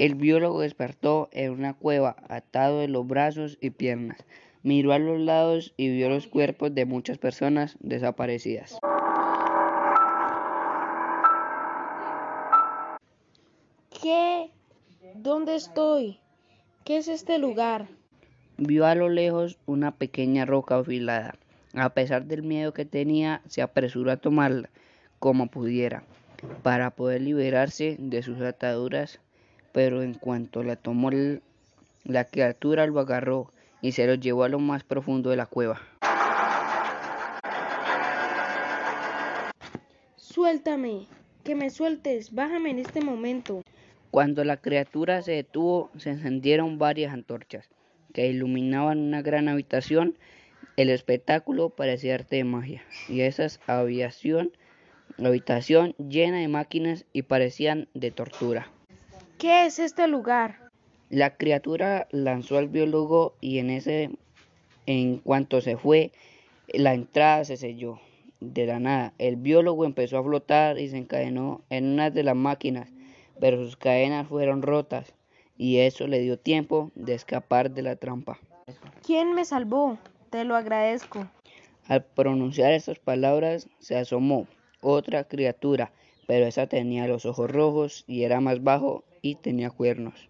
El biólogo despertó en una cueva, atado de los brazos y piernas. Miró a los lados y vio los cuerpos de muchas personas desaparecidas. ¿Qué? ¿Dónde estoy? ¿Qué es este lugar? Vio a lo lejos una pequeña roca afilada. A pesar del miedo que tenía, se apresuró a tomarla como pudiera para poder liberarse de sus ataduras, pero en cuanto la tomó la criatura lo agarró y se lo llevó a lo más profundo de la cueva. Suéltame, que me sueltes, bájame en este momento. Cuando la criatura se detuvo, se encendieron varias antorchas que iluminaban una gran habitación. El espectáculo parecía arte de magia y esa aviación la habitación llena de máquinas y parecían de tortura. ¿Qué es este lugar? La criatura lanzó al biólogo y en ese en cuanto se fue, la entrada se selló. De la nada, el biólogo empezó a flotar y se encadenó en una de las máquinas, pero sus cadenas fueron rotas y eso le dio tiempo de escapar de la trampa. ¿Quién me salvó? Te lo agradezco. Al pronunciar estas palabras, se asomó otra criatura, pero esa tenía los ojos rojos y era más bajo y tenía cuernos.